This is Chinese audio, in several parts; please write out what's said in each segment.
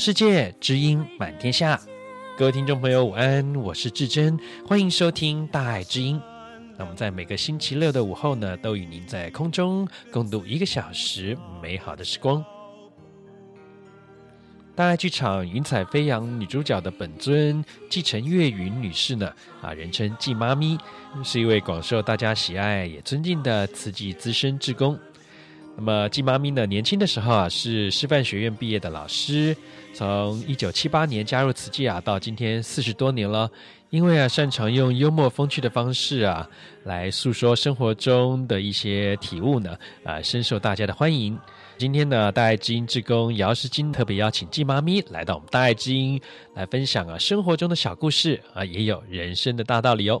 世界，知音满天下。各位听众朋友，午安，我是志珍，欢迎收听大爱知音。那我们在每个星期六的午后呢，都与您在空中共度一个小时美好的时光。大爱剧场云彩飞扬女主角的本尊季承月云女士呢，啊，人称季妈咪，是一位广受大家喜爱也尊敬的慈济资深志工。那么季妈咪呢，年轻的时候啊，是师范学院毕业的老师，从一九七八年加入慈济啊，到今天四十多年了。因为啊，擅长用幽默风趣的方式啊，来诉说生活中的一些体悟呢，啊，深受大家的欢迎。今天呢，大爱知音志工姚世金特别邀请季妈咪来到我们大爱知音，来分享啊生活中的小故事啊，也有人生的大道理哦。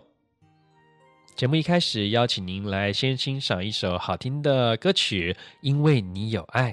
节目一开始，邀请您来先欣赏一首好听的歌曲，《因为你有爱》。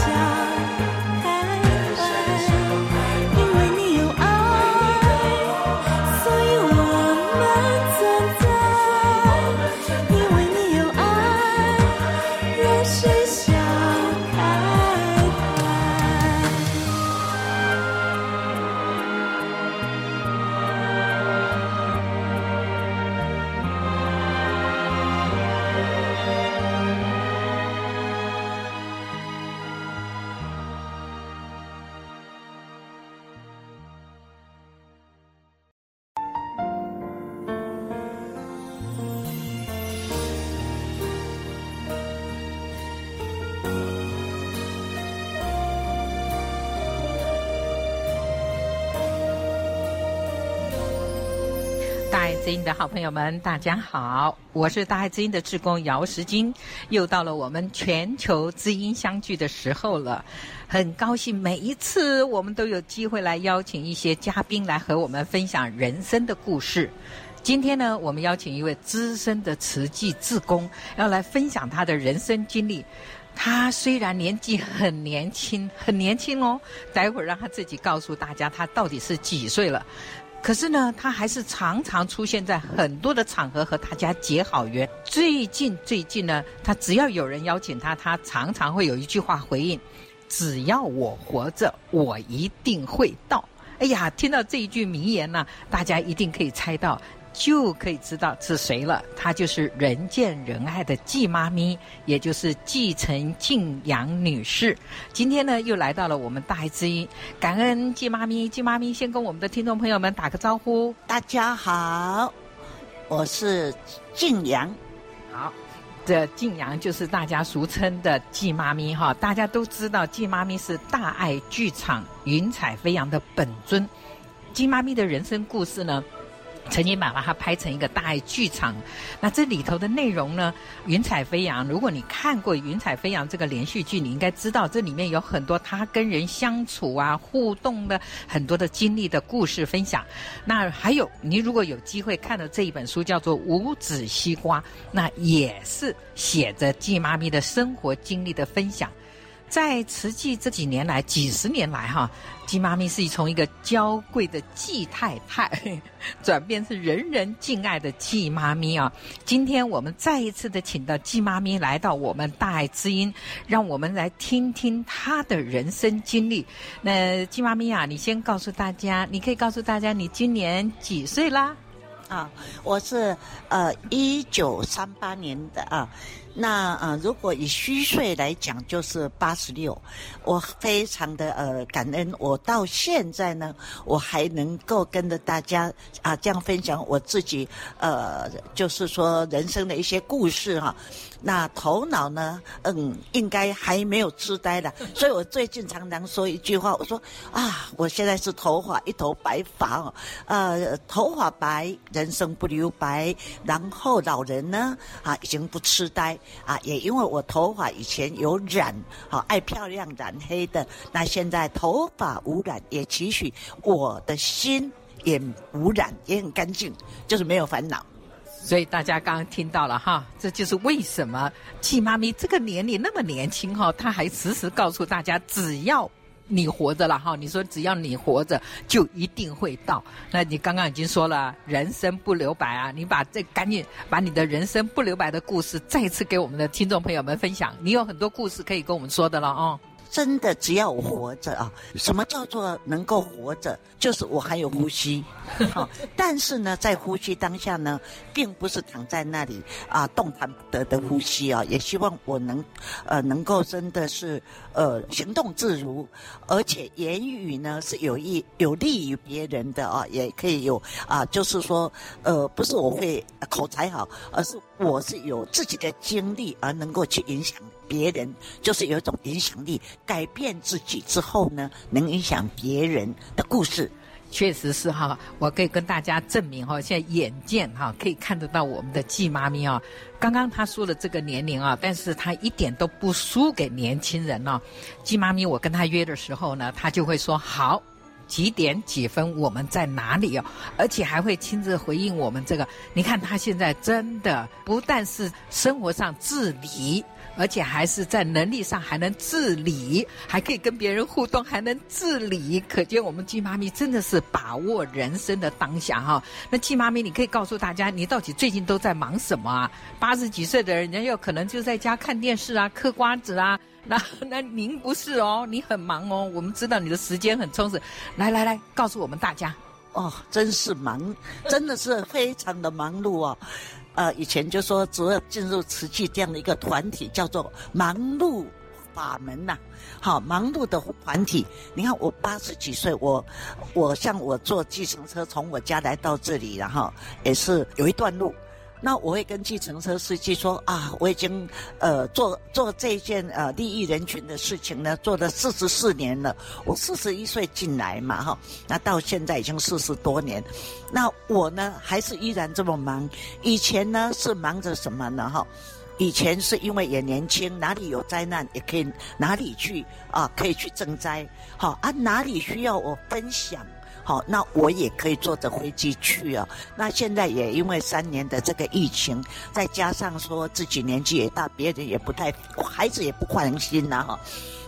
想。爱知音的好朋友们，大家好，我是大爱之音的志工姚时金，又到了我们全球知音相聚的时候了，很高兴每一次我们都有机会来邀请一些嘉宾来和我们分享人生的故事。今天呢，我们邀请一位资深的慈济志工，要来分享他的人生经历。他虽然年纪很年轻，很年轻哦，待会儿让他自己告诉大家他到底是几岁了。可是呢，他还是常常出现在很多的场合和大家结好缘。最近最近呢，他只要有人邀请他，他常常会有一句话回应：“只要我活着，我一定会到。”哎呀，听到这一句名言呢，大家一定可以猜到就可以知道是谁了。她就是人见人爱的季妈咪，也就是季承静阳女士。今天呢，又来到了我们大爱之音，感恩季妈咪。季妈咪先跟我们的听众朋友们打个招呼。大家好，我是静阳。好。这静阳就是大家俗称的季妈咪哈，大家都知道季妈咪是大爱剧场云彩飞扬的本尊，季妈咪的人生故事呢，曾经把它拍成一个大爱剧场，那这里头的内容呢，云彩飞扬。如果你看过《云彩飞扬》这个连续剧，你应该知道这里面有很多他跟人相处啊、互动的很多的经历的故事分享。那还有，你如果有机会看的这一本书叫做《无籽西瓜》，那也是写着季妈咪的生活经历的分享。在慈济这几年来，几十年来哈，季妈咪是从一个娇贵的季太太，转变成人人敬爱的季妈咪啊。今天我们再一次的请到季妈咪来到我们大爱之音，让我们来听听她的人生经历。那季妈咪啊，你先告诉大家，你可以告诉大家你今年几岁啦？啊，我是呃一九三八年的啊。那啊，如果以虚岁来讲，就是八十六。我非常的呃感恩，我到现在呢，我还能够跟着大家啊这样分享我自己呃，就是说人生的一些故事哈、那头脑呢，嗯，应该还没有痴呆的。所以我最近常常说一句话，我说啊，我现在是头发一头白发哦，呃，头发白，人生不留白。然后老人呢，啊，已经不痴呆。啊，也因为我头发以前有染，好、啊、爱漂亮染黑的，那现在头发无染，也期许我的心也无染，也很干净，就是没有烦恼。所以大家刚刚听到了哈，这就是为什么季妈咪这个年龄那么年轻哈，她还时时告诉大家，只要。你活着了哈，你说只要你活着，就一定会到。那你刚刚已经说了，人生不留白啊，你把这赶紧把你的人生不留白的故事再次给我们的听众朋友们分享。你有很多故事可以跟我们说的了哦。真的，只要我活着啊，什么叫做能够活着？就是我还有呼吸。好，但是呢，在呼吸当下呢，并不是躺在那里啊动弹不得的呼吸啊。也希望我能，呃，能够真的是呃行动自如，而且言语呢是有益有利于别人的啊，也可以有啊，就是说呃，不是我会口才好，而是我是有自己的经历而能够去影响。别人就是有一种影响力，改变自己之后呢，能影响别人的故事，确实是哈。我可以跟大家证明哈，现在眼见哈可以看得到我们的季妈咪啊。刚刚她说的这个年龄啊，但是她一点都不输给年轻人呢。季妈咪，我跟她约的时候呢，她就会说好，几点几分我们在哪里哦，而且还会亲自回应我们这个。你看她现在真的不但是生活上自理。而且还是在能力上还能自理，还可以跟别人互动，还能自理。可见我们季妈咪真的是把握人生的当下哈。那季妈咪，你可以告诉大家，你到底最近都在忙什么啊？八十几岁的人，人家有可能就在家看电视啊，嗑瓜子啊。那那您不是哦，你很忙哦。我们知道你的时间很充实。来来来，告诉我们大家。哦，真是忙，真的是非常的忙碌哦。呃，以前就说，主要进入瓷器这样的一个团体，叫做忙碌法门呐、好，忙碌的团体。你看，我八十几岁，我我像我坐计程车从我家来到这里，然后也是有一段路。那我会跟计程车司机说啊，我已经呃做做这件呃利益人群的事情呢，做了四十四年了。我四十一岁进来嘛，哈，那到现在已经四十多年。那我呢，还是依然这么忙。以前呢是忙着什么呢？哈，以前是因为也年轻，哪里有灾难也可以哪里去啊，可以去赈灾。好啊，哪里需要我分享。好，那我也可以坐着飞机去啊。那现在也因为三年的这个疫情，再加上说自己年纪也大，别人也不太，孩子也不放心呐哈，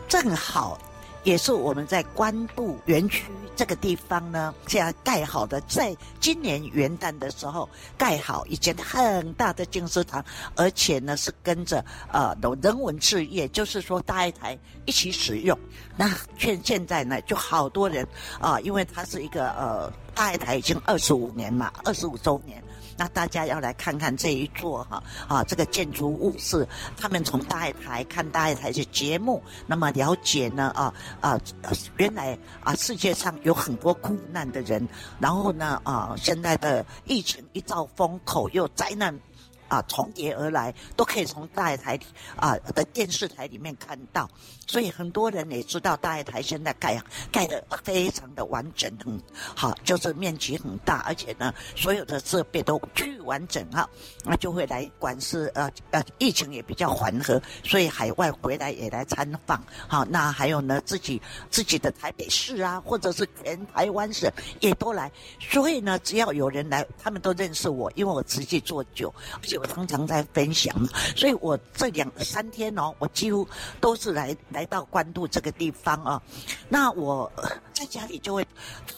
正好。也是我们在关渡园区这个地方呢，这样盖好的，在今年元旦的时候盖好一间很大的静思堂，而且呢是跟着呃人文事业，就是说大爱台一起使用。那现现在呢就好多人啊、因为它是一个呃大爱台已经二十五年嘛，二十五周年。那大家要来看看这一座哈啊，这个建筑物是他们从大爱台看大爱台的节目，那么了解呢啊啊，原来啊世界上有很多苦难的人，然后呢啊现在的疫情一遭风口又灾难。啊，重叠而来，都可以从大台啊的电视台里面看到，所以很多人也知道大爱台现在盖盖的非常的完整，很好，就是面积很大，而且呢，所有的设备都巨完整哈，那就会来管是呃呃疫情也比较缓和，所以海外回来也来参访，好，那还有呢自己自己的台北市啊，或者是全台湾省也都来，所以呢，只要有人来，他们都认识我，因为我实际做酒，而且。我常常在分享，所以我这两三天哦，我几乎都是来来来到关渡这个地方啊。那我在家里就会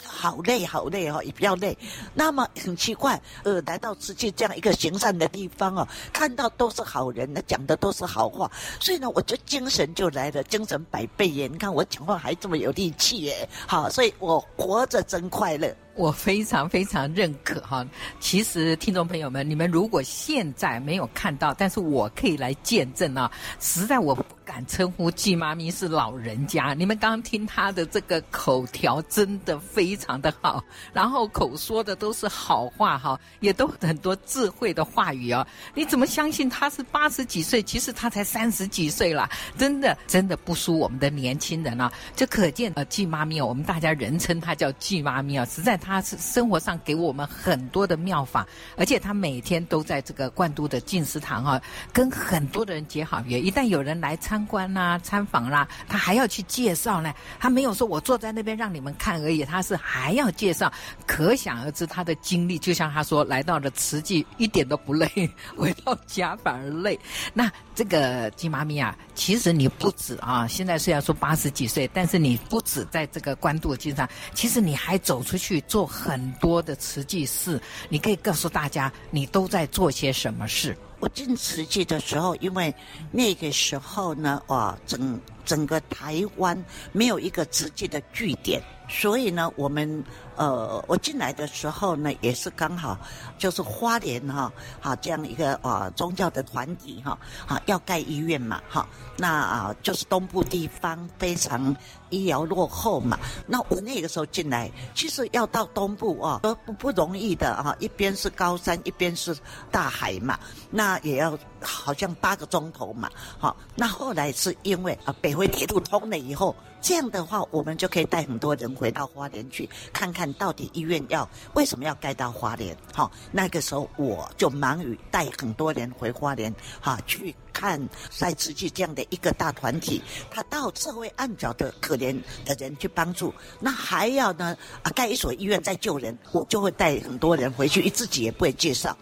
好累好累哦，也比较累。那么很奇怪，呃，来到慈济这样一个行善的地方哦，看到都是好人，那讲的都是好话，所以呢，我就精神就来了，精神百倍耶！你看我讲话还这么有力气耶，好，所以我活着真快乐。我非常非常认可哈，其实听众朋友们，你们如果现在没有看到，但是我可以来见证啊，实在我不。敢称呼季妈咪是老人家，你们刚刚听她的这个口条真的非常的好，然后口说的都是好话哈，也都很多智慧的话语哦。你怎么相信他是八十几岁？其实他才三十几岁了，真的真的不输我们的年轻人啊！就可见呃季妈咪，我们大家人称她叫季妈咪啊，实在她是生活上给我们很多的妙法，而且她每天都在这个关渡的净思堂啊，跟很多的人结好缘。一旦有人来参观啦、参访啦，他还要去介绍呢。他没有说我坐在那边让让你们看而已，他是还要介绍。可想而知，他的经历就像他说，来到了慈济一点都不累，回到家反而累。那这个金妈咪啊，其实你不止啊，现在虽然说八十几岁，但是你不止在这个关渡经上，其实你还走出去做很多的慈济事。你可以告诉大家，你都在做些什么事？我进慈济的时候，因为那个时候呢，哇，整整个台湾没有一个慈济的据点，所以呢，我们。呃，我进来的时候呢，也是刚好就是花莲哈，好这样一个啊宗教的团体哈，好要盖医院嘛，哈，那啊就是东部地方非常医疗落后嘛，那我那个时候进来，其实要到东部啊，都不不容易的啊，一边是高山，一边是大海嘛，那也要好像八个钟头嘛，好，那后来是因为啊北回铁路通了以后，这样的话我们就可以带很多人回到花莲去看看。到底医院要为什么要盖到花莲？好，那个时候我就忙于带很多人回花莲，哈，去看赛慈济这样的一个大团体，他到社会暗角的可怜的人去帮助，那还要呢啊盖一所医院再救人，我就会带很多人回去，自己也不会介绍。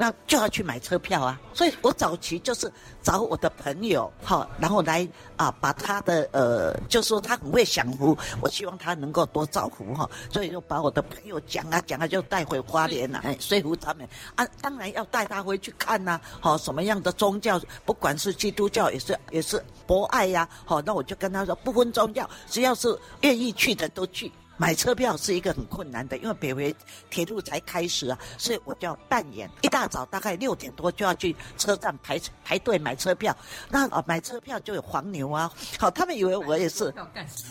那就要去买车票啊，所以我早期就是找我的朋友，哈，然后来啊，把他的呃，就说他很会享福，我希望他能够多造福哈，所以就把我的朋友讲啊讲啊，就带回花莲了，哎，说服他们啊，当然要带他回去看呐，好，什么样的宗教，不管是基督教也是也是博爱呀，好，那我就跟他说，不分宗教，只要是愿意去的都去。买车票是一个很困难的，因为北回铁路才开始啊，所以我就要扮演一大早大概六点多就要去车站排排队买车票。那啊买车票就有黄牛啊，好，他们以为我也是，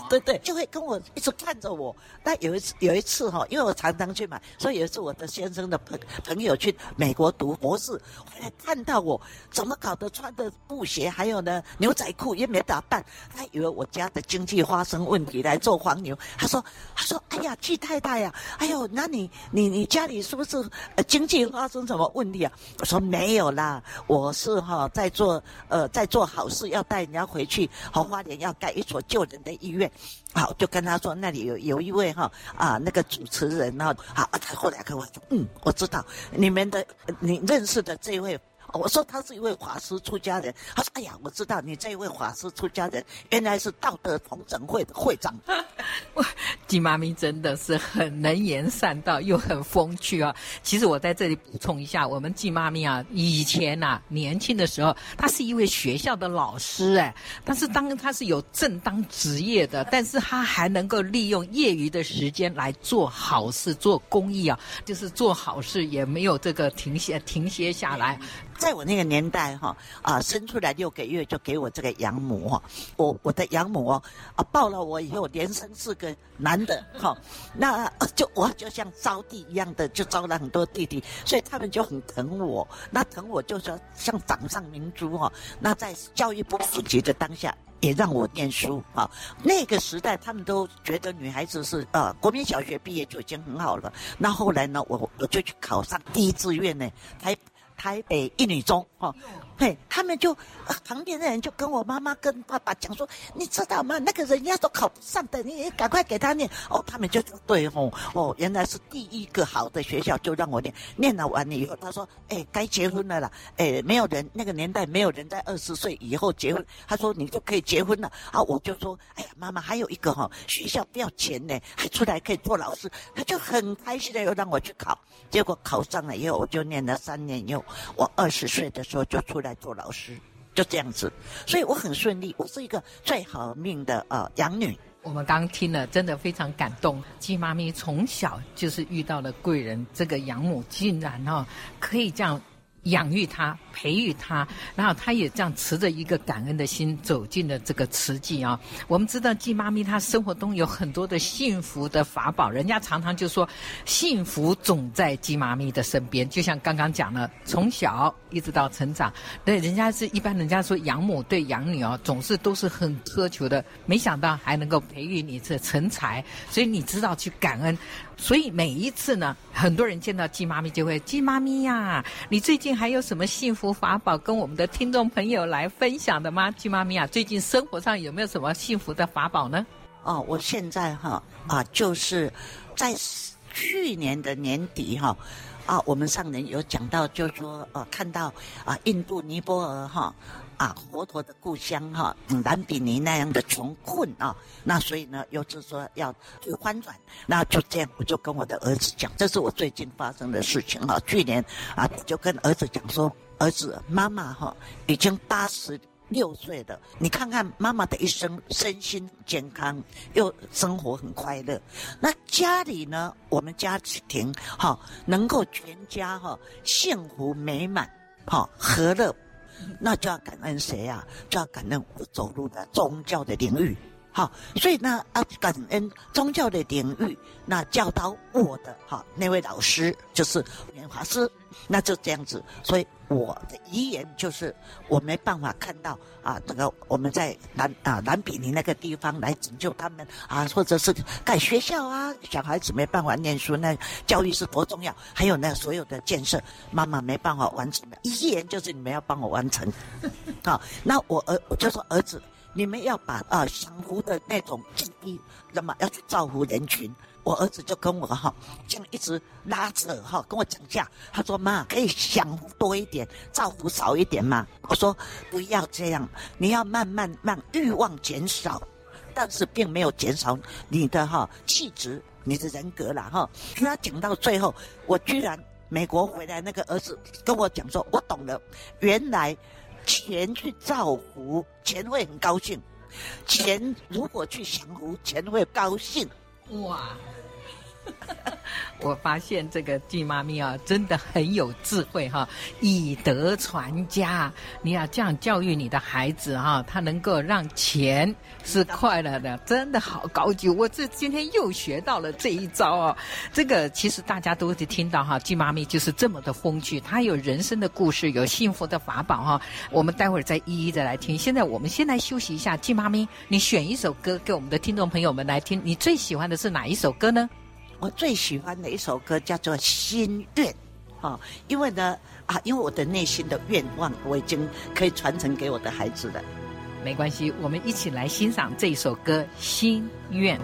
对对，就会跟我一直看着我。但有一次有一次哈，因为我常常去买，所以有一次我的先生的朋朋友去美国读博士，回来看到我怎么搞得，穿的布鞋，还有呢牛仔裤也没打扮，他以为我家的经济发生问题来做黄牛，他说。他说：“哎呀，季太太呀，哎呦，那你你你家里是不是呃经济发生什么问题啊？”我说：“没有啦，我是哈在做呃在做好事，要带人家回去，好花莲要盖一所救人的医院。”好，就跟他说那里有有一位哈啊那个主持人哈，好，他后来跟我说：“嗯，我知道你们的你认识的这位。”我说他是一位法师出家人。他说：“哎呀，我知道你这一位法师出家人，原来是道德同整会的会长。”季妈咪真的是很能言善道，又很风趣啊。其实我在这里补充一下，我们季妈咪啊，以前呐、啊、年轻的时候，她是一位学校的老师哎，但是当她是有正当职业的，但是她还能够利用业余的时间来做好事、做公益啊，就是做好事也没有这个停歇停歇下来。在我那个年代哈啊，生出来六个月就给我这个养母哈，我我的养母哦啊抱了我以后连生四个男的哈，那就我就像招弟一样的，就招了很多弟弟，所以他们就很疼我，那疼我就说像掌上明珠哈。那在教育部普及的当下，也让我念书哈。那个时代他们都觉得女孩子是呃国民小学毕业就已经很好了。那后来呢，我我就去考上第一志愿呢，还。台北一女中，哈，嘿，他们就旁边的人就跟我妈妈跟爸爸讲说，你知道吗？那个人家都考不上的，你赶快给他念。哦，他们就说对哦，哦，原来是第一个好的学校，就让我念。念了完了以后，他说，哎，该结婚了啦，哎，没有人那个年代没有人在二十岁以后结婚。他说你就可以结婚了。啊，我就说，哎呀，妈妈还有一个哈，学校不要钱呢，还出来可以做老师。他就很开心的又让我去考，结果考上了以后，我就念了三年以后。我二十岁的时候就出来来做老师，就这样子，所以我很顺利。我是一个最好命的呃养女。我们刚听了，真的非常感动。鸡妈咪从小就是遇到了贵人，这个养母竟然哦可以这样。养育他，培育他，然后他也这样持着一个感恩的心走进了这个慈济啊。我们知道季妈咪她生活中有很多的幸福的法宝，人家常常就说幸福总在季妈咪的身边。就像刚刚讲了，从小一直到成长，对，人家是一般人家说养母对养女哦，总是都是很苛求的，没想到还能够培育你这成才，所以你知道去感恩。所以每一次呢，很多人见到季妈咪就会：季妈咪呀，你最近还有什么幸福法宝跟我们的听众朋友来分享的吗？鸡妈咪啊，最近生活上有没有什么幸福的法宝呢？哦，我现在哈啊，就是在去年的年底哈啊，我们上人有讲到，就是说呃，看到啊，印度尼泊尔哈。啊，佛陀的故乡哈，蓝比尼那样的穷困啊，那所以呢，又是说要去翻转，那就这样，我就跟我的儿子讲，这是我最近发生的事情哈。去年啊，就跟儿子讲说，儿子，妈妈哈已经八十六岁了，你看看妈妈的一生，身心健康，又生活很快乐。那家里呢，我们家庭哈，能够全家哈幸福美满，哈和乐。那就要感恩谁呀？就要感恩我走入的宗教的领域，好，所以呢，啊，感恩宗教的领域，那教导我的哈那位老师就是莲华师，那就这样子，所以我的遗言就是我没办法看到啊，这个我们在南啊南比尼那个地方来拯救他们啊，或者是盖学校啊，小孩子没办法念书，那教育是多重要，还有那所有的建设，妈妈没办法完成的遗言就是你们要帮我完成，好，那我儿我就说儿子，你们要把啊享福的那种记忆，那么要去造福人群。我儿子就跟我哈，这样一直拉扯哈，跟我讲价。他说：“妈，可以享福多一点，造福少一点吗？”我说：“不要这样，你要慢慢让欲望减少，但是并没有减少你的哈气质、你的人格了哈。”跟他讲到最后，我居然美国回来那个儿子跟我讲说：“我懂了，原来钱去造福，钱会很高兴；钱如果去降福，钱会高兴。”哇！我发现这个季妈咪啊，真的很有智慧哈，以德传家。你要这样教育你的孩子哈，他能够让钱是快乐的，真的好高级。我这今天又学到了这一招哦。这个其实大家都会听到哈，季妈咪就是这么的风趣，她有人生的故事，有幸福的法宝哈。我们待会儿再一一的来听。现在我们先来休息一下，季妈咪，你选一首歌给我们的听众朋友们来听。你最喜欢的是哪一首歌呢？我最喜欢的一首歌叫做《心愿》，哈，因为呢，啊，因为我的内心的愿望，我已经可以传承给我的孩子了。没关系，我们一起来欣赏这首歌《心愿》。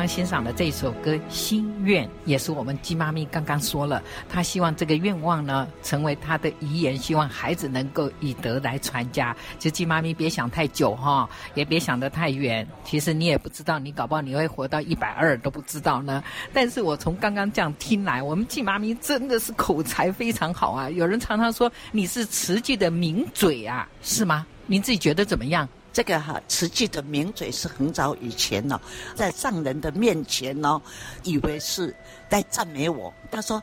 刚欣赏的这首歌《心愿》，也是我们鸡妈咪刚刚说了，她希望这个愿望呢，成为她的遗言，希望孩子能够以德来传家。就鸡妈咪别想太久哈，也别想得太远。其实你也不知道，你搞不好你会活到一百二都不知道呢。但是我从刚刚这样听来，我们鸡妈咪真的是口才非常好啊。有人常常说你是慈济的名嘴啊，是吗？您自己觉得怎么样？这个哈、啊，慈济的名嘴是很早以前呢、哦，在上人的面前呢、哦，以为是在赞美我。他说：“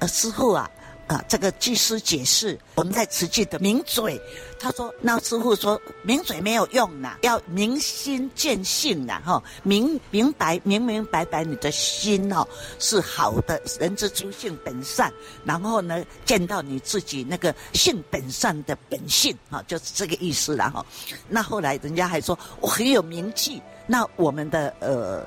呃，师傅啊。”啊，这个技师解释我们在慈济的名嘴，他说：“那师傅说名嘴没有用呐，要明心见性呐，哈，明明白明明白白你的心哦是好的，人之初性本善，然后呢见到你自己那个性本善的本性，哈，就是这个意思了哈。那后来人家还说我很有名气，那我们的呃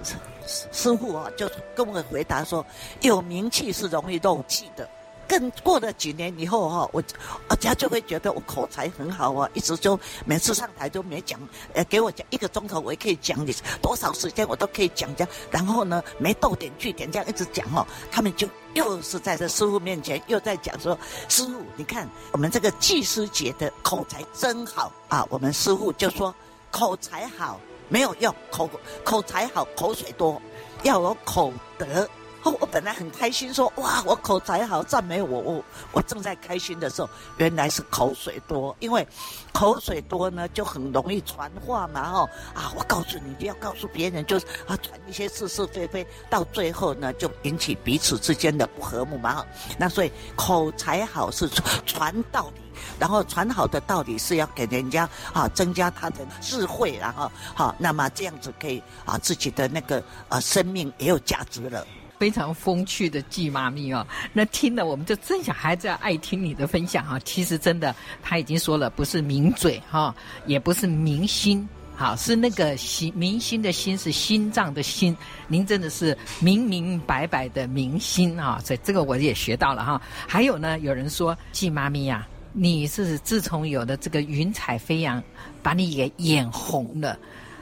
师傅啊就跟我回答说，有名气是容易漏气的。”更过了几年以后哈，我大家就会觉得我口才很好啊，一直就每次上台都没讲，呃，给我讲一个钟头，我也可以讲你多少时间我都可以讲讲。然后呢，没逗点句点这样一直讲哦，他们就又是在这师傅面前又在讲说，师傅你看我们这个技师姐的口才真好啊。我们师傅就说口才好没有用，口口才好口水多，要有口德。哦，我本来很开心说，说哇，我口才好，赞美我，我我正在开心的时候，原来是口水多，因为口水多呢，就很容易传话嘛，哈啊，我告诉你，不要告诉别人，就是啊，传一些是是非非，到最后呢，就引起彼此之间的不和睦嘛，哈。那所以口才好是传道理，然后传好的道理是要给人家啊，增加他的智慧，然后好，那么这样子可以啊，自己的那个啊生命也有价值了。非常风趣的季妈咪哦，那听了我们就真想孩子爱听你的分享哈。其实真的他已经说了，不是名嘴哈，也不是明星，好，是那个心，明星的心是心脏的心。您真的是明明白白的明星啊，所以这个我也学到了哈。还有呢，有人说季妈咪呀，你是自从有了这个云彩飞扬，把你给眼红了。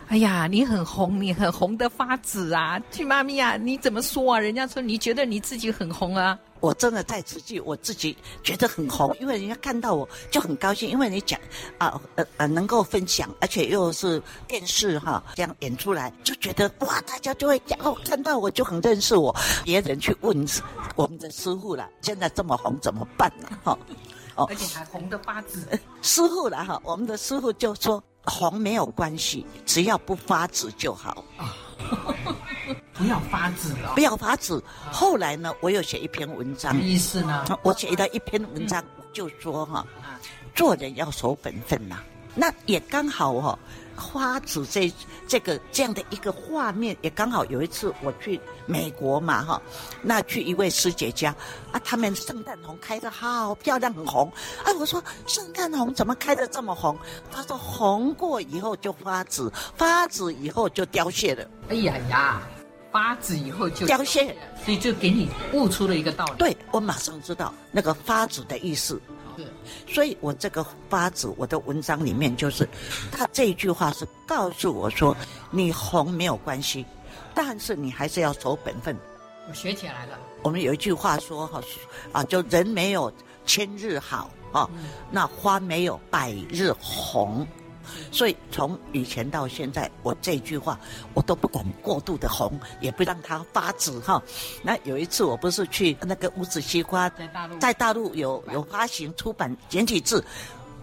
哎呀，你很红，你很红的发紫啊！去妈咪啊，你怎么说啊？人家说你觉得你自己很红啊？我真的在慈济，我自己觉得很红，因为人家看到我就很高兴，因为你讲啊呃呃能够分享，而且又是电视哈这样演出来，就觉得哇，大家就会讲哦，看到我就很认识我。别人去问我们的师傅了，现在这么红怎么办呢？哈哦，而且还红的发紫。师傅了哈，我们的师傅就说。红没有关系，只要不发紫就好。不要发紫了，不要发紫。后来呢，我又写一篇文章。什么意思呢？我写了一篇文章，就说哈，做人要守本分呐。那也刚好哈。花子这这个这样的一个画面，也刚好有一次我去美国嘛哈，那去一位师姐家啊，他们圣诞红开的好漂亮，很红。哎，我说圣诞红怎么开的这么红？他说红过以后就发紫，发紫以后就凋谢了。哎呀呀，发紫以后就凋谢，所以就给你悟出了一个道理。对，我马上知道那个发紫的意思。所以，我这个八字，我的文章里面就是，他这一句话是告诉我说，你红没有关系，但是你还是要守本分。我学起来了。我们有一句话说哈，啊，就人没有千日好啊，那花没有百日红。所以从以前到现在，我这句话我都不敢过度的红，也不让它发紫哈。那有一次我不是去那个五子西瓜在大陆，在大陆有有发行出版简体字，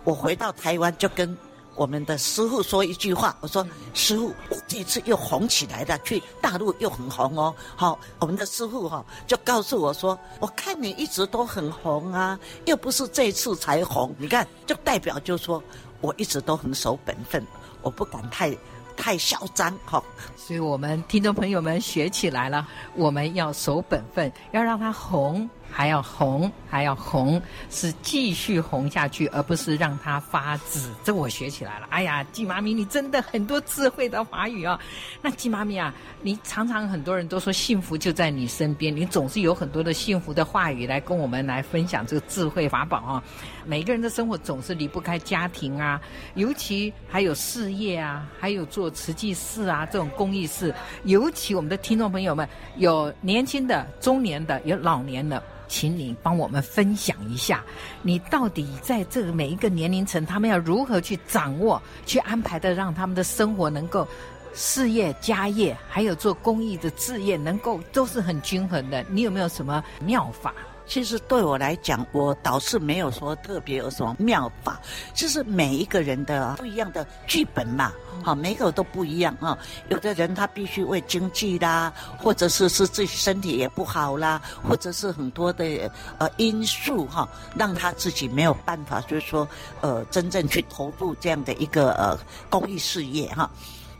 我回到台湾就跟我们的师傅说一句话，我说师傅，我这次又红起来了，去大陆又很红哦。好，我们的师傅哈就告诉我说，我看你一直都很红啊，又不是这次才红，你看就代表就说。我一直都很守本分，我不敢太太嚣张哈。所以我们听众朋友们学起来了，我们要守本分，要让它红，还要红，还要红，是继续红下去，而不是让它发紫。这我学起来了。哎呀，季妈咪，你真的很多智慧的法语哦。那季妈咪啊，你常常很多人都说幸福就在你身边，你总是有很多的幸福的话语来跟我们来分享这个智慧法宝啊。每个人的生活总是离不开家庭啊，尤其还有事业啊，还有做慈济事啊这种公益事。尤其我们的听众朋友们，有年轻的、中年的，有老年的。请你帮我们分享一下，你到底在这个每一个年龄层，他们要如何去掌握、去安排的，让他们的生活能够事业、家业，还有做公益的置业，能够都是很均衡的。你有没有什么妙法？其实对我来讲，我倒是没有说特别有什么妙法，就是每一个人的不一样的剧本嘛，好，每个都不一样啊。有的人他必须为经济啦，或者是是自己身体也不好啦，或者是很多的呃因素哈，让他自己没有办法，就是说呃真正去投入这样的一个呃公益事业哈。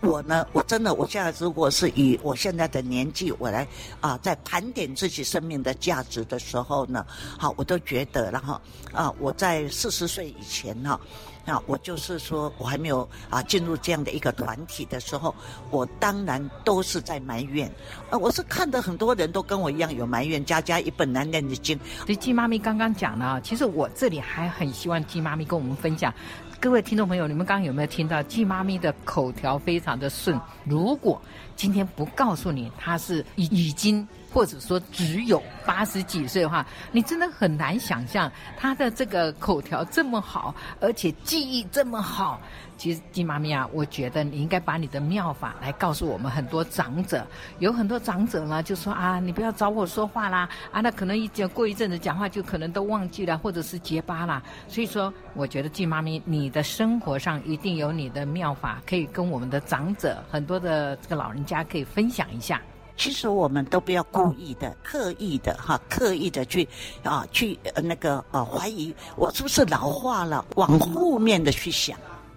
我呢，我真的，我现在如果是以我现在的年纪，我来啊，在盘点自己生命的价值的时候呢，好，我都觉得，然后啊，我在四十岁以前哈，啊，我就是说我还没有啊进入这样的一个团体的时候，我当然都是在埋怨，啊，我是看到很多人都跟我一样有埋怨，家家一本难念的经。所以季妈咪刚刚讲了，其实我这里还很希望季妈咪跟我们分享。各位听众朋友，你们刚刚有没有听到季妈咪的口条非常的顺？如果今天不告诉你她是已已经或者说只有八十几岁的话，你真的很难想象她的这个口条这么好，而且记忆这么好。其实季妈咪啊，我觉得你应该把你的妙法来告诉我们很多长者。有很多长者呢，就说啊，你不要找我说话啦，啊，那可能一讲过一阵子讲话就可能都忘记了，或者是结巴了。所以说，我觉得季妈咪，你的生活上一定有你的妙法，可以跟我们的长者很多的这个老人家可以分享一下。其实我们都不要故意的、刻意的哈，刻意的去啊去呃那个啊怀疑我是不是老化了，往负面的去想。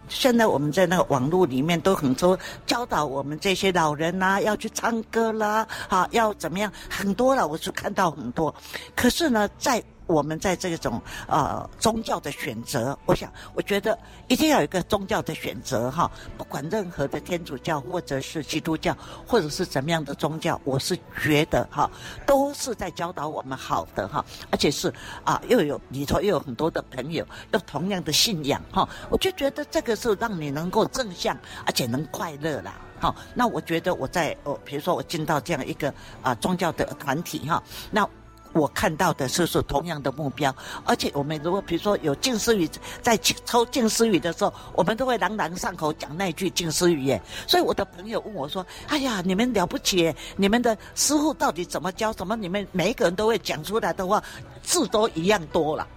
现在我们在那个网络里面都很多教导我们这些老人呐、啊，要去唱歌啦，啊，要怎么样，很多了，我就看到很多。可是呢，在我们在这种呃宗教的选择，我想，我觉得一定要有一个宗教的选择哈。不管任何的天主教或者是基督教，或者是怎么样的宗教，我是觉得哈，都是在教导我们好的哈。而且是啊，又有里头又有很多的朋友，有同样的信仰哈。我就觉得这个是让你能够正向，而且能快乐啦。好，那我觉得我在哦，比如说我进到这样一个啊宗教的团体哈，那。我看到的是是同样的目标，而且我们如果比如说有近思语，在抽近思语的时候，我们都会朗朗上口讲那句近思语耶。所以我的朋友问我说：“哎呀，你们了不起，你们的师傅到底怎么教？怎么你们每一个人都会讲出来的话，字都一样多了？”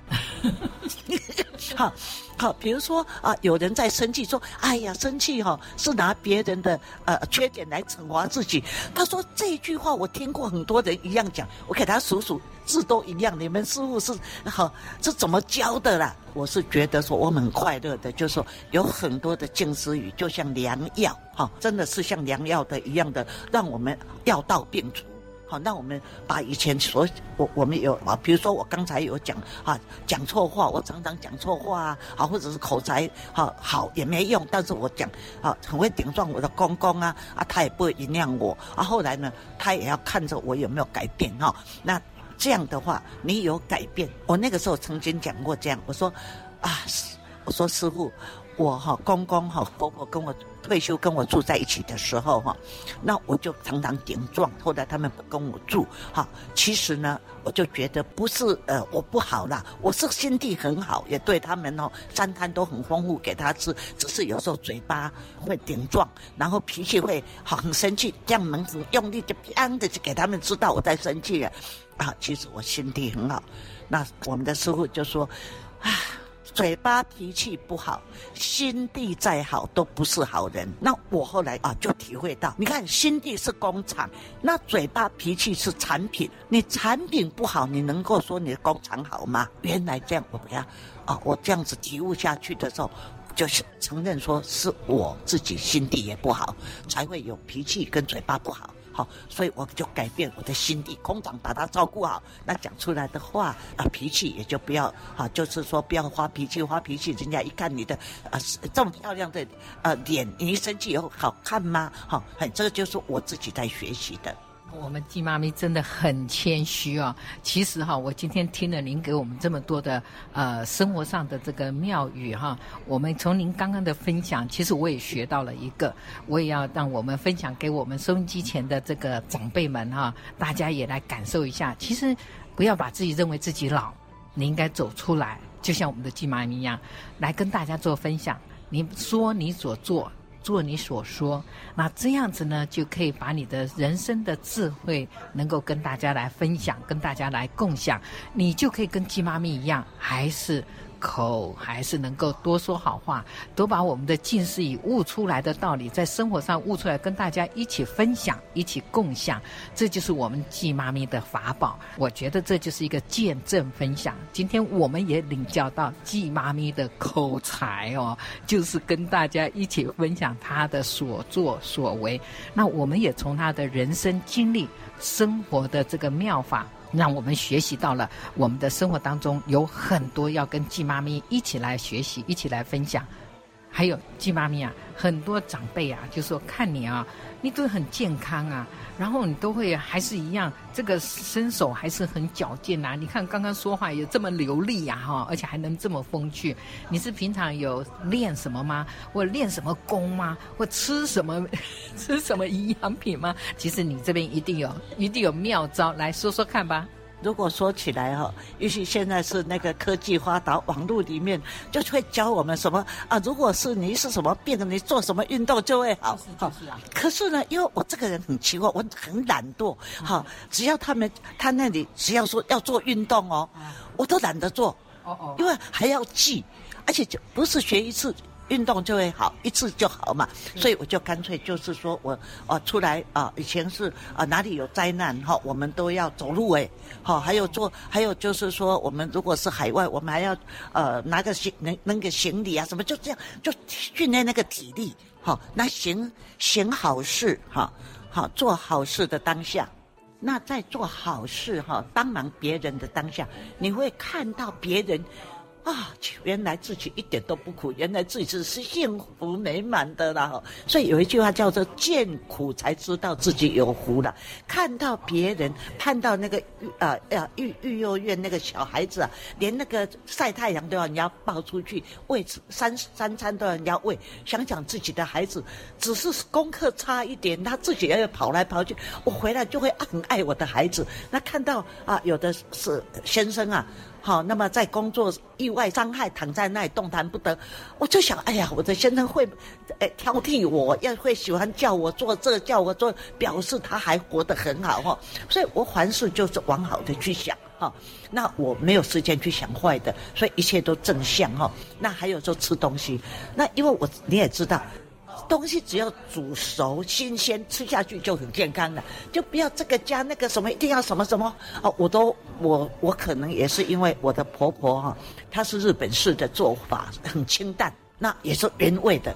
好。好，比如说啊，有人在生气，说：“哎呀，生气哈、哦、是拿别人的呃缺点来惩罚自己。”他说这句话我听过很多人一样讲，我给他数数字都一样。你们师傅是好是怎么教的啦？我是觉得说我们很快乐的，就是说有很多的静思语，就像良药哈，真的是像良药的一样的，让我们药到病除。好，那我们把以前所我我们有啊，比如说我刚才有讲啊，讲错话，我常常讲错话啊，啊，或者是口才好好也没用，但是我讲啊，很会顶撞我的公公啊，啊，他也不会原谅我啊，后来呢，他也要看着我有没有改变哈、那这样的话，你有改变，我那个时候曾经讲过这样，我说啊，我说师傅。我哈公公哈婆婆跟我退休跟我住在一起的时候哈，那我就常常顶撞。后来他们不跟我住哈，其实呢，我就觉得不是呃我不好啦，我是心地很好，也对他们哦三餐都很丰富给他吃，只是有时候嘴巴会顶撞，然后脾气会好很生气，这样门子用力就砰的就给他们知道我在生气了啊。其实我心地很好，那我们的师傅就说啊。嘴巴脾气不好，心地再好都不是好人。那我后来啊就体会到，你看心地是工厂，那嘴巴脾气是产品。你产品不好，你能够说你的工厂好吗？原来这样，我不要啊，我这样子体悟下去的时候，就是承认说是我自己心地也不好，才会有脾气跟嘴巴不好。好，所以我就改变我的心地，空掌把他照顾好，那讲出来的话啊，脾气也就不要啊，就是说不要发脾气，发脾气人家一看你的啊这么漂亮的呃脸，你一生气以后好看吗？好，这个就是我自己在学习的。我们季妈咪真的很谦虚哦。其实哈，我今天听了您给我们这么多的呃生活上的这个妙语哈，我们从您刚刚的分享，其实我也学到了一个，我也要让我们分享给我们收音机前的这个长辈们哈，大家也来感受一下。其实不要把自己认为自己老，你应该走出来，就像我们的季妈咪一样，来跟大家做分享。你说你所做。做你所说，那这样子呢，就可以把你的人生的智慧能够跟大家来分享，跟大家来共享，你就可以跟鸡妈咪一样，还是。口还是能够多说好话，多把我们的近视以悟出来的道理，在生活上悟出来，跟大家一起分享，一起共享，这就是我们季妈咪的法宝。我觉得这就是一个见证分享。今天我们也领教到季妈咪的口才哦，就是跟大家一起分享她的所作所为。那我们也从她的人生经历、生活的这个妙法。让我们学习到了，我们的生活当中有很多要跟季妈咪一起来学习，一起来分享。还有季妈咪啊，很多长辈啊，就说看你啊，你都很健康啊，然后你都会还是一样，这个身手还是很矫健呐。你看刚刚说话也这么流利呀，哈，而且还能这么风趣。你是平常有练什么吗？或练什么功吗？或吃什么 吃什么营养品吗？其实你这边一定有，一定有妙招，来说说看吧。如果说起来哈，尤其现在是那个科技发达，网络里面就会教我们什么啊？如果是你是什么病，你做什么运动就会好。好，可是呢，因为我这个人很奇怪，我很懒惰。哈，只要他们他那里只要说要做运动哦，我都懒得做。哦哦，因为还要记，而且就不是学一次。运动就会好，一次就好嘛，所以我就干脆就是说我啊出来啊，以前是啊哪里有灾难哈，我们都要走路诶，好，还有做，还有就是说我们如果是海外，我们还要呃拿个行能那个行李啊什么，就这样就训练那个体力，好，那行行好事哈，好做好事的当下，那在做好事哈，帮忙别人的当下，你会看到别人。啊，原来自己一点都不苦，原来自己是幸福美满的啦！所以有一句话叫做“见苦才知道自己有福了”。看到别人，看到那个呃呃育育幼院那个小孩子啊，连那个晒太阳都要人家抱出去喂三三餐都要人家喂。想想自己的孩子，只是功课差一点，他自己要跑来跑去，我回来就会很爱我的孩子。那看到啊，有的是先生啊。好，那么在工作意外伤害，躺在那里动弹不得，我就想，哎呀，我的先生会，哎，挑剔我，要会喜欢叫我做这，叫我做，表示他还活得很好哈。所以我凡事就是往好的去想哈。那我没有时间去想坏的，所以一切都正向哈。那还有说吃东西，那因为我你也知道。东西只要煮熟、新鲜，吃下去就很健康了。就不要这个加那个什么，一定要什么什么哦。我都我我可能也是因为我的婆婆哈，她是日本式的做法，很清淡，那也是原味的，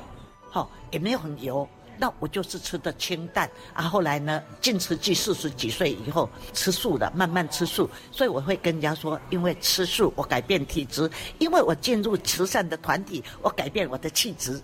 好也没有很油。那我就是吃的清淡啊。后来呢，进食季四十几岁以后吃素了，慢慢吃素。所以我会跟人家说，因为吃素我改变体质，因为我进入慈善的团体，我改变我的气质。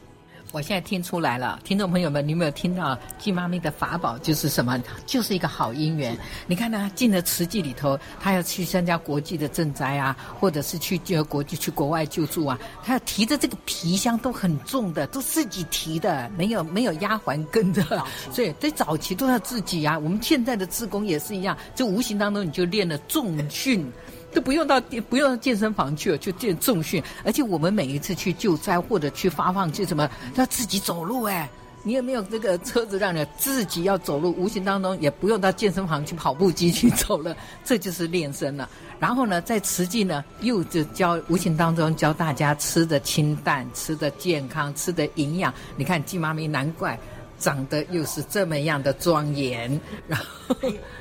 我现在听出来了，听众朋友们，你有没有听到季妈咪的法宝就是什么？就是一个好姻缘。你看呢，进了慈济里头，他要去参加国际的赈灾啊，或者是去救国际去国外救助啊，他要提着这个皮箱都很重的，都自己提的，没有没有丫鬟跟着，所以在早期都要自己啊。我们现在的志工也是一样，就无形当中你就练了重训。都不用到不用健身房去了，就练重训。而且我们每一次去救灾或者去发放去什么，要自己走路哎。你有没有这个车子让你自己要走路？无形当中也不用到健身房去跑步机去走了，这就是练身了。然后呢，在慈济呢，又就教无形当中教大家吃的清淡，吃的健康，吃的营养。你看季妈咪难怪长得又是这么样的庄严。然后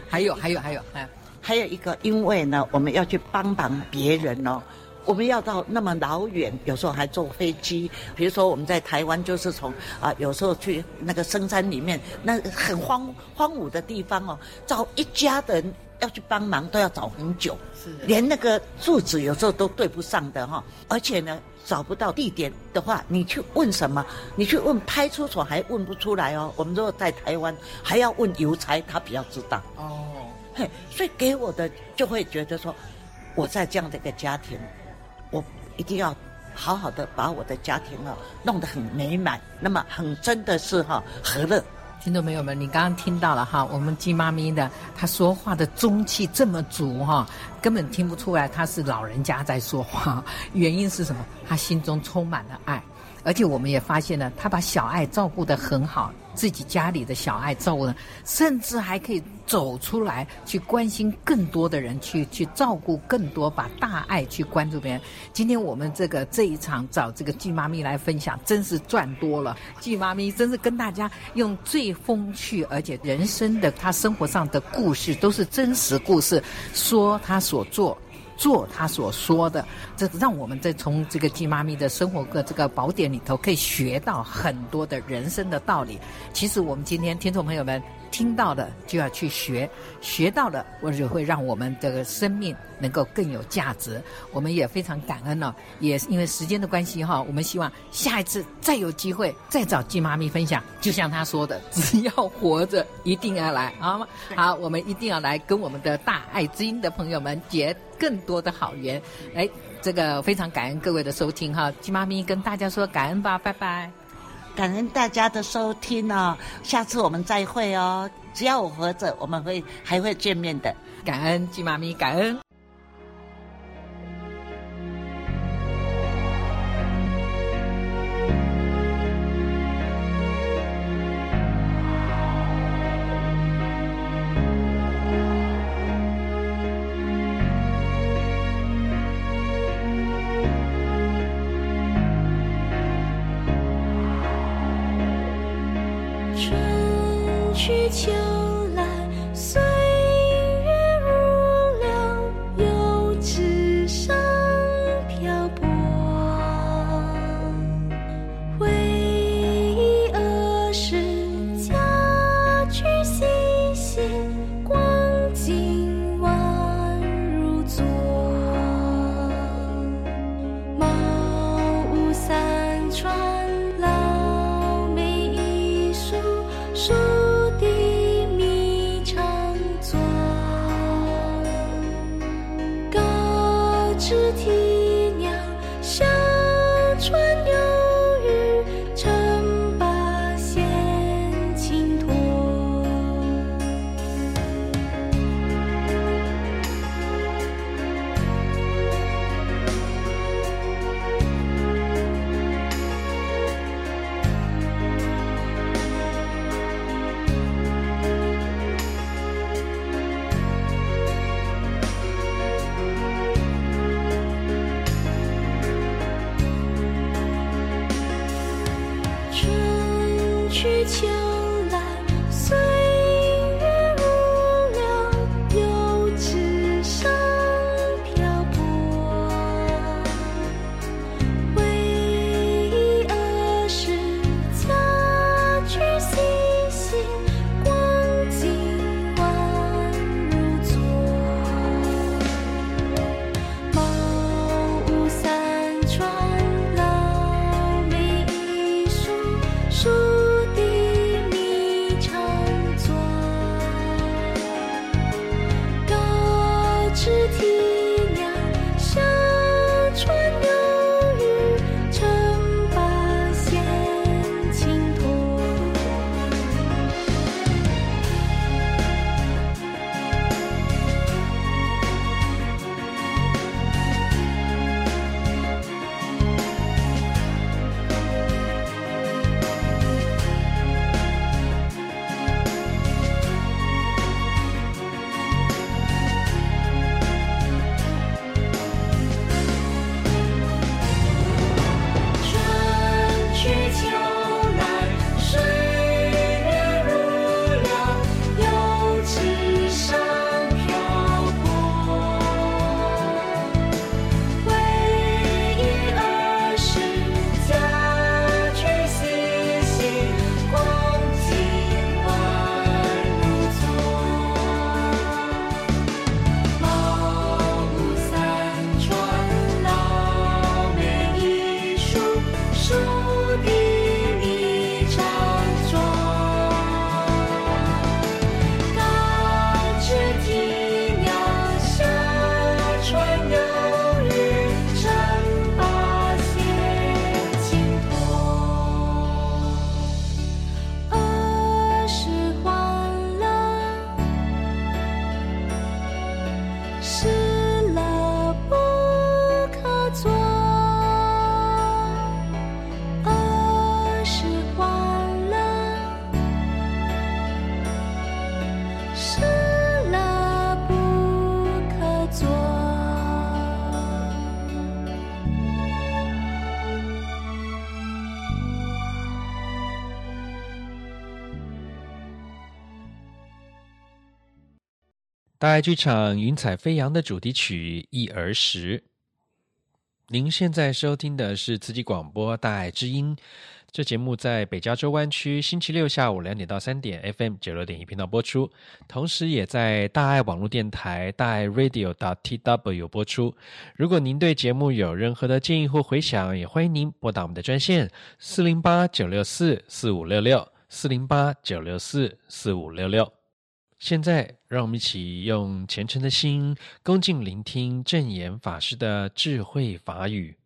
还有还有还有。还有一个，因为呢，我们要去帮忙别人哦。我们要到那么老远，有时候还坐飞机。比如说我们在台湾，就是从啊，有时候去那个深山里面，那很荒荒芜的地方哦，找一家人要去帮忙，都要找很久，是连那个住址有时候都对不上的哈、哦。而且呢，找不到地点的话，你去问什么？你去问派出所还问不出来哦。我们如果在台湾，还要问邮差，他比较知道哦。嘿，所以给我的就会觉得说，我在这样的一个家庭。我一定要好好的把我的家庭啊弄得很美满，那么很真的是哈和乐。听众朋友们，你刚刚听到了哈，我们鸡妈咪的她说话的中气这么足哈，根本听不出来她是老人家在说话。原因是什么？她心中充满了爱，而且我们也发现了她把小爱照顾得很好。自己家里的小爱照顾，甚至还可以走出来去关心更多的人，去去照顾更多，把大爱去关注别人。今天我们这个这一场找这个季妈咪来分享，真是赚多了。季妈咪真是跟大家用最风趣而且人生的她生活上的故事，都是真实故事，说她所做。做他所说的，这让我们在从这个鸡妈咪的生活的这个宝典里头，可以学到很多的人生的道理。其实我们今天听众朋友们。听到的就要去学，学到了或者会让我们这个生命能够更有价值。我们也非常感恩呢、哦，也因为时间的关系哈，我们希望下一次再有机会再找鸡妈咪分享。就像她说的，只要活着，一定要来，好吗？好，我们一定要来跟我们的大爱之音的朋友们结更多的好缘。哎，这个非常感恩各位的收听哈，鸡妈咪跟大家说感恩吧，拜拜。感恩大家的收听哦，下次我们再会哦。只要我活着，我们会还会见面的。感恩鸡妈咪，感恩。大爱剧场《云彩飞扬》的主题曲《忆儿时》。您现在收听的是慈济广播《大爱之音》。这节目在北加州湾区星期六下午两点到三点，FM 九六点一频道播出，同时也在大爱网络电台大爱 Radio .tw 播出。如果您对节目有任何的建议或回响，也欢迎您拨打我们的专线四零八九六四四五六六四零八九六四四五六六。现在，让我们一起用虔诚的心，恭敬聆听正言法师的智慧法语。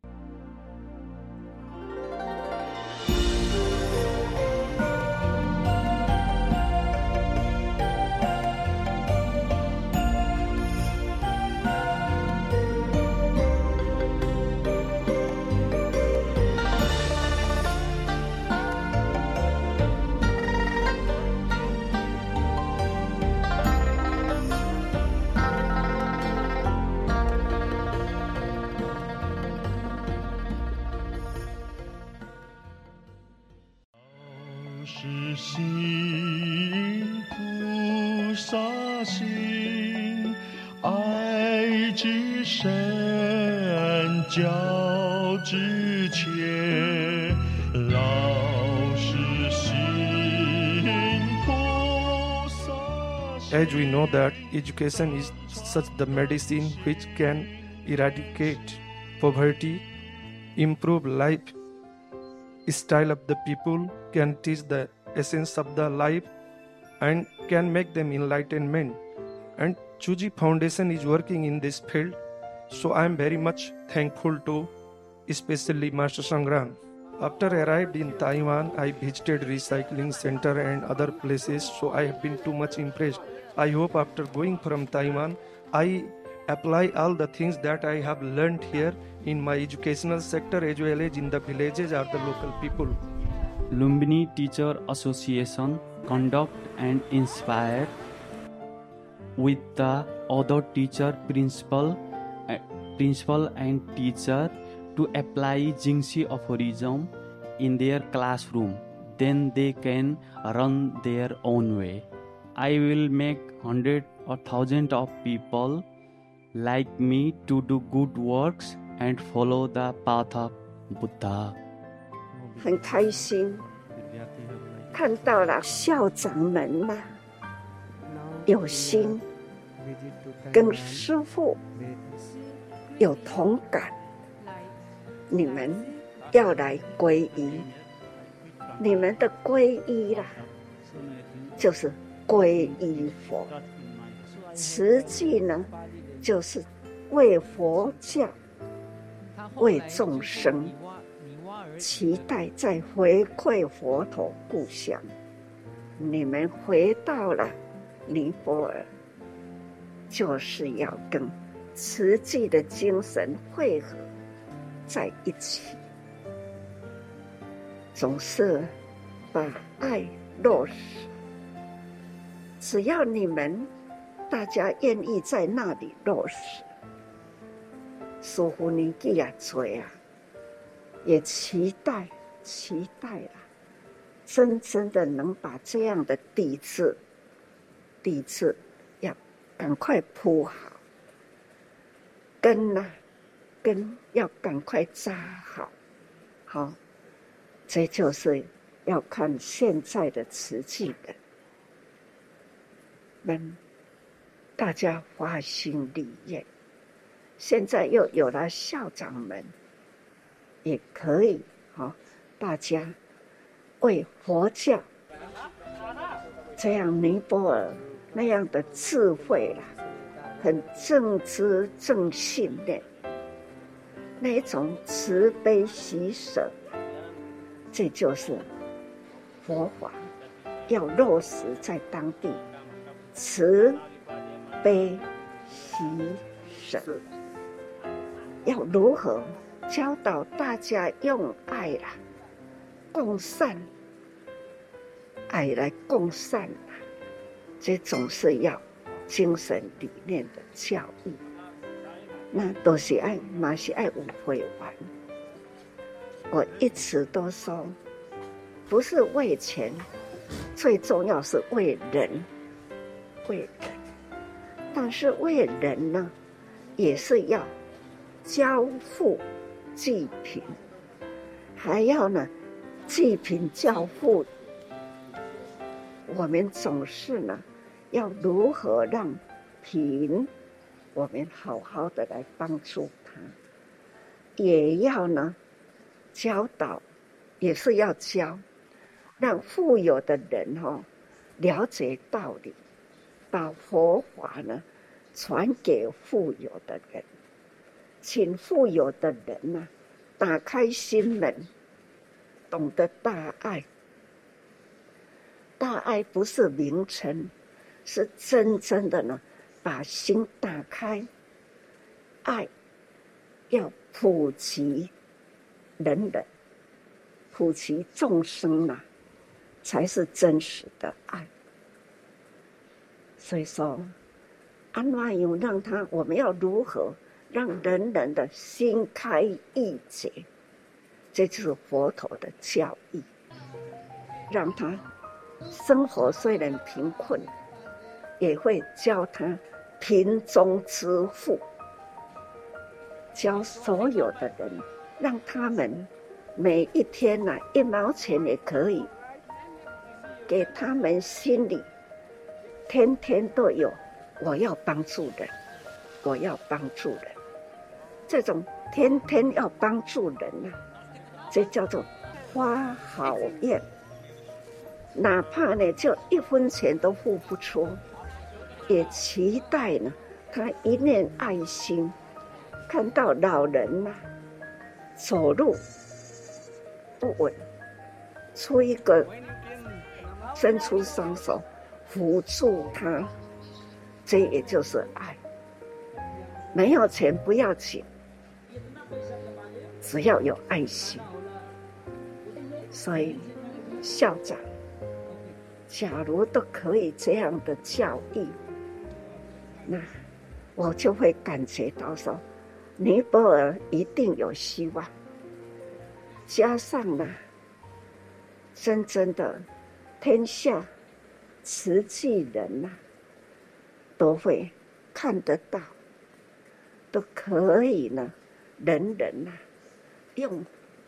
As we know that education is such the medicine which can eradicate poverty, improve life style of the people, can teach the essence of the life, and can make them enlightenment. And Chuji Foundation is working in this field, so I am very much thankful to especially Master Sangram. After arrived in Taiwan, I visited recycling center and other places, so I have been too much impressed. I hope after going from Taiwan, I apply all the things that I have learned here in my educational sector as well as in the villages or the local people. Lumbini Teacher Association conduct and inspire with the other teacher principal uh, principal and teacher to apply Jingxi aphorism in their classroom then they can run their own way I will make hundred or thousand of people like me to do good works and follow the path of Buddha. 很开心，看到了校长们呐、啊，有心跟师傅有同感，你们要来皈依，你们的皈依啦，就是。皈依佛，实际呢，就是为佛教、为众生，期待再回馈佛陀故乡。你们回到了尼泊尔，就是要跟慈济的精神汇合在一起，总是把爱落实。只要你们大家愿意在那里落实，师父年纪也多啊，也期待期待了，真正的能把这样的底子，底子要赶快铺好，根呐、根要赶快扎好，好，这就是要看现在的慈济的。们大家发心立业，现在又有了校长们，也可以哈，大家为佛教这样尼泊尔那样的智慧啦，很正知正信的那一种慈悲喜舍，这就是佛法要落实在当地。慈悲喜舍，要如何教导大家用爱来共善？爱来共善，这总是要精神理念的教育，那都是爱，嘛是爱有会玩。我一直都说，不是为钱，最重要是为人，为人。但是为人呢，也是要教富济贫，还要呢济贫教富。我们总是呢，要如何让贫，我们好好的来帮助他，也要呢。教导也是要教，让富有的人哈了解道理，把佛法呢传给富有的人，请富有的人呢打开心门，懂得大爱。大爱不是名称，是真正的呢把心打开，爱要普及。人人普及众生呐，才是真实的爱。所以说，安那有让他，我们要如何让人人的心开意解？这就是佛陀的教义，让他生活虽然贫困，也会教他贫中致富，教所有的人。让他们每一天呐、啊，一毛钱也可以，给他们心里天天都有，我要帮助人，我要帮助人，这种天天要帮助人呐、啊，这叫做花好愿，哪怕呢就一分钱都付不出，也期待呢他一念爱心，看到老人呐、走路不稳，出一个伸出双手扶住他，这也就是爱。没有钱不要紧，只要有爱心。所以校长，假如都可以这样的教育，那我就会感觉到说。尼泊尔一定有希望，加上呢，真正的天下慈济人呐、啊，都会看得到，都可以呢，人人呐、啊，用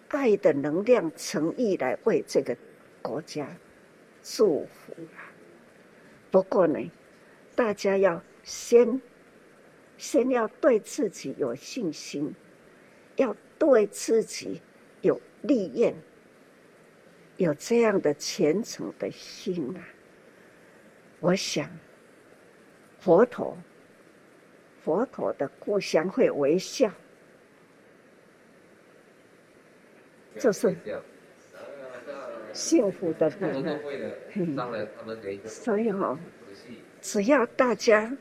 爱的能量、诚意来为这个国家祝福啊。不过呢，大家要先。先要对自己有信心，要对自己有利益，有这样的虔诚的心啊！我想，佛陀，佛陀的故乡会微笑，这是幸福的。所以哦，只要大家。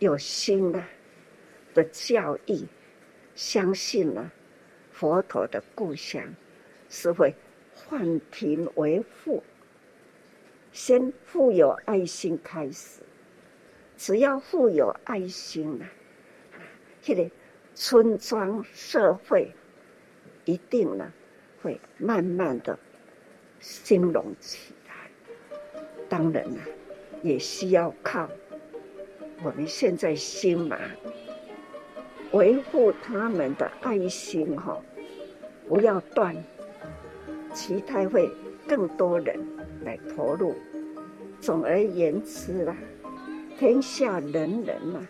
有心了的教义，相信了佛陀的故乡是会换贫为富。先富有爱心开始，只要富有爱心了，这个村庄社会一定呢会慢慢的兴隆起来。当然了，也需要靠。我们现在心嘛，维护他们的爱心哈，不要断，其他会更多人来投入。总而言之啦，天下人人呐，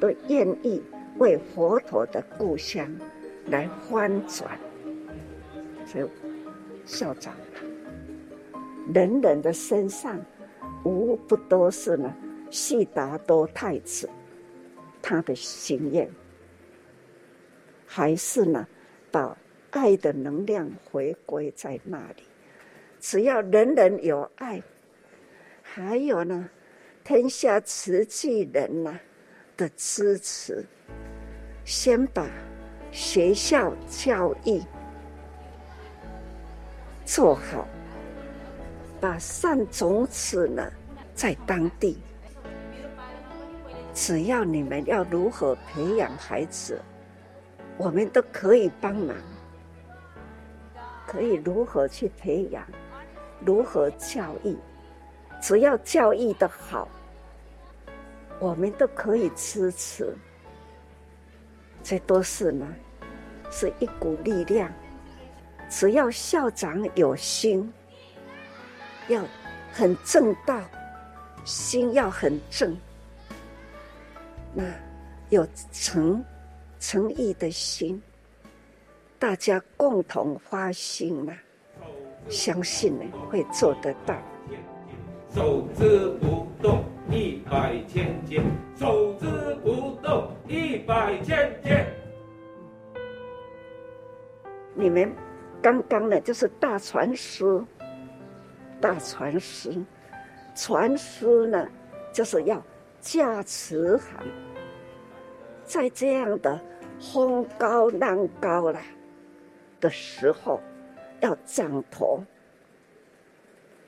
都愿意为佛陀的故乡来翻转。所以，校长，人人的身上无不都是呢。悉达多太子，他的心愿还是呢，把爱的能量回归在那里。只要人人有爱，还有呢，天下慈济人呐的支持，先把学校教育做好，把善种子呢在当地。只要你们要如何培养孩子，我们都可以帮忙。可以如何去培养，如何教育，只要教育的好，我们都可以支持。这都是呢，是一股力量。只要校长有心，要很正道，心要很正。那有诚诚意的心，大家共同发心嘛，相信呢会做得到。手之不动，一百千劫；手之不动，一百千劫。你们刚刚呢，就是大传师，大传师，传师呢，就是要驾慈航。在这样的风高浪高了的时候，要掌舵，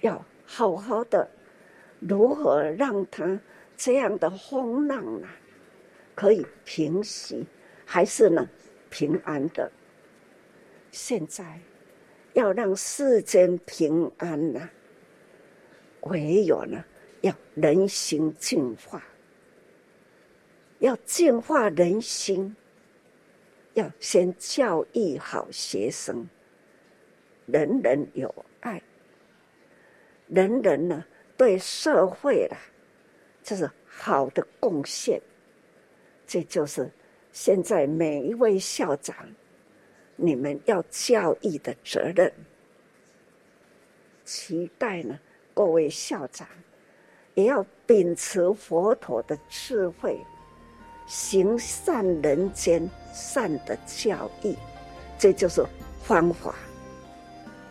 要好好的，如何让它这样的风浪啊，可以平息，还是呢平安的？现在要让世间平安呐、啊，唯有呢要人心净化。要净化人心，要先教育好学生，人人有爱，人人呢对社会啦，这是好的贡献。这就是现在每一位校长，你们要教育的责任。期待呢，各位校长也要秉持佛陀的智慧。行善人间善的教育，这就是方法，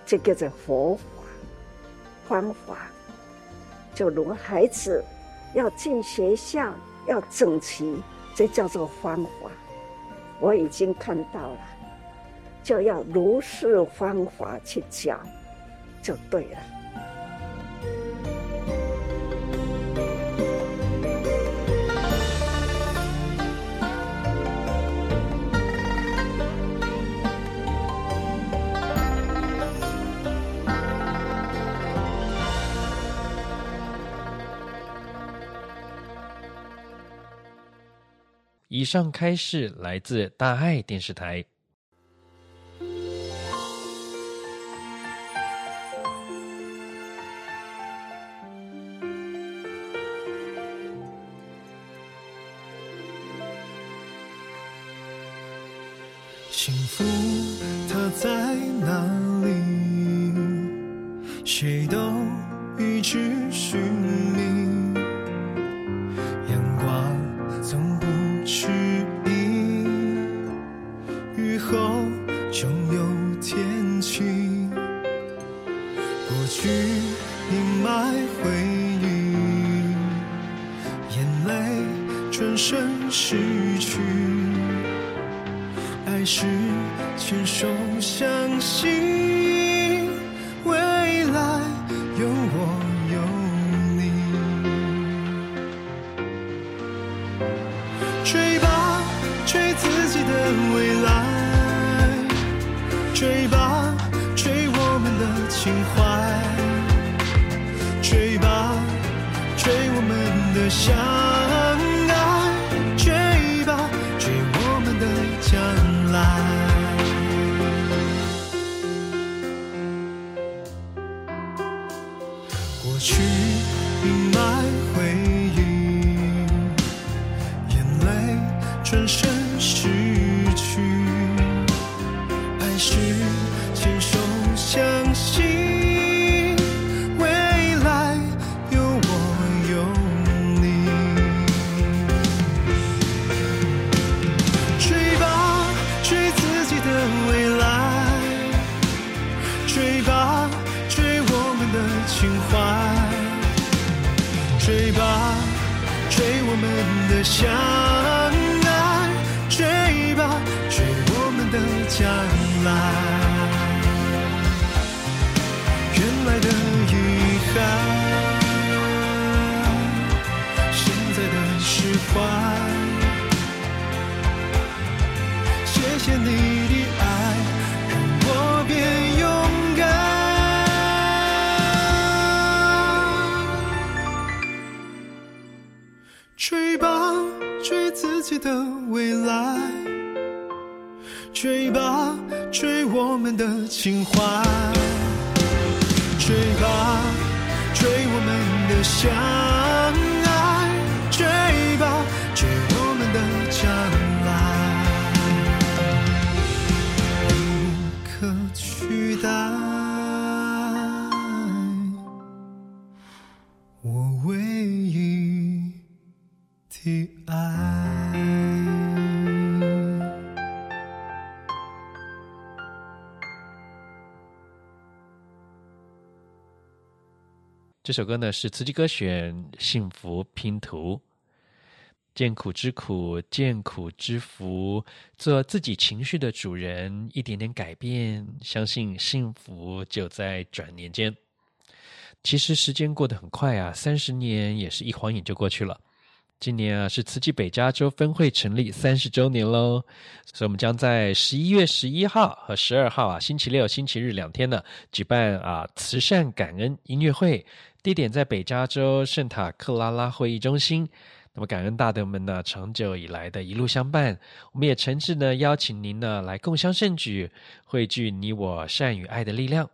这叫做佛法。方法就如孩子要进学校要整齐，这叫做方法。我已经看到了，就要如是方法去教，就对了。以上开示来自大爱电视台。这首歌呢是慈济歌选《幸福拼图》，见苦之苦，见苦之福，做自己情绪的主人，一点点改变，相信幸福就在转念间。其实时间过得很快啊，三十年也是一晃眼就过去了。今年啊是慈济北加州分会成立三十周年喽，所以我们将在十一月十一号和十二号啊，星期六、星期日两天呢，举办啊慈善感恩音乐会。地点在北加州圣塔克拉拉会议中心。那么，感恩大德们呢，长久以来的一路相伴，我们也诚挚呢邀请您呢来共襄盛举，汇聚你我善与爱的力量。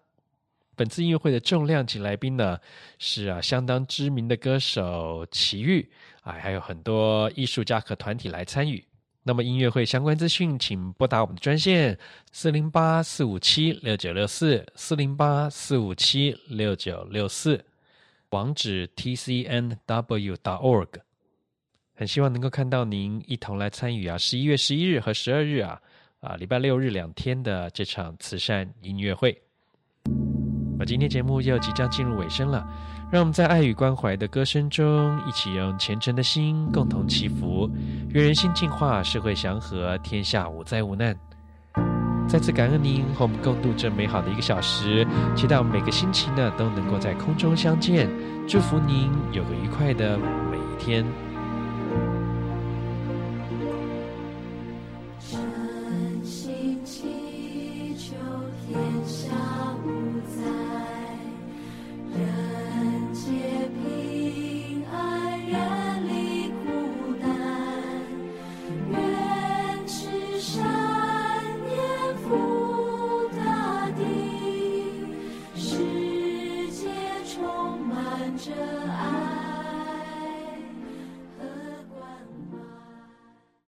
本次音乐会的重量级来宾呢是啊相当知名的歌手齐豫啊，还有很多艺术家和团体来参与。那么音乐会相关资讯，请拨打我们的专线四零八四五七六九六四四零八四五七六九六四。网址 tcnw.org，很希望能够看到您一同来参与啊！十一月十一日和十二日啊，啊，礼拜六日两天的这场慈善音乐会。那今天节目又即将进入尾声了，让我们在爱与关怀的歌声中，一起用虔诚的心共同祈福，愿人心净化，社会祥和，天下无灾无难。再次感恩您和我们共度这美好的一个小时，期待我们每个星期呢都能够在空中相见，祝福您有个愉快的每一天。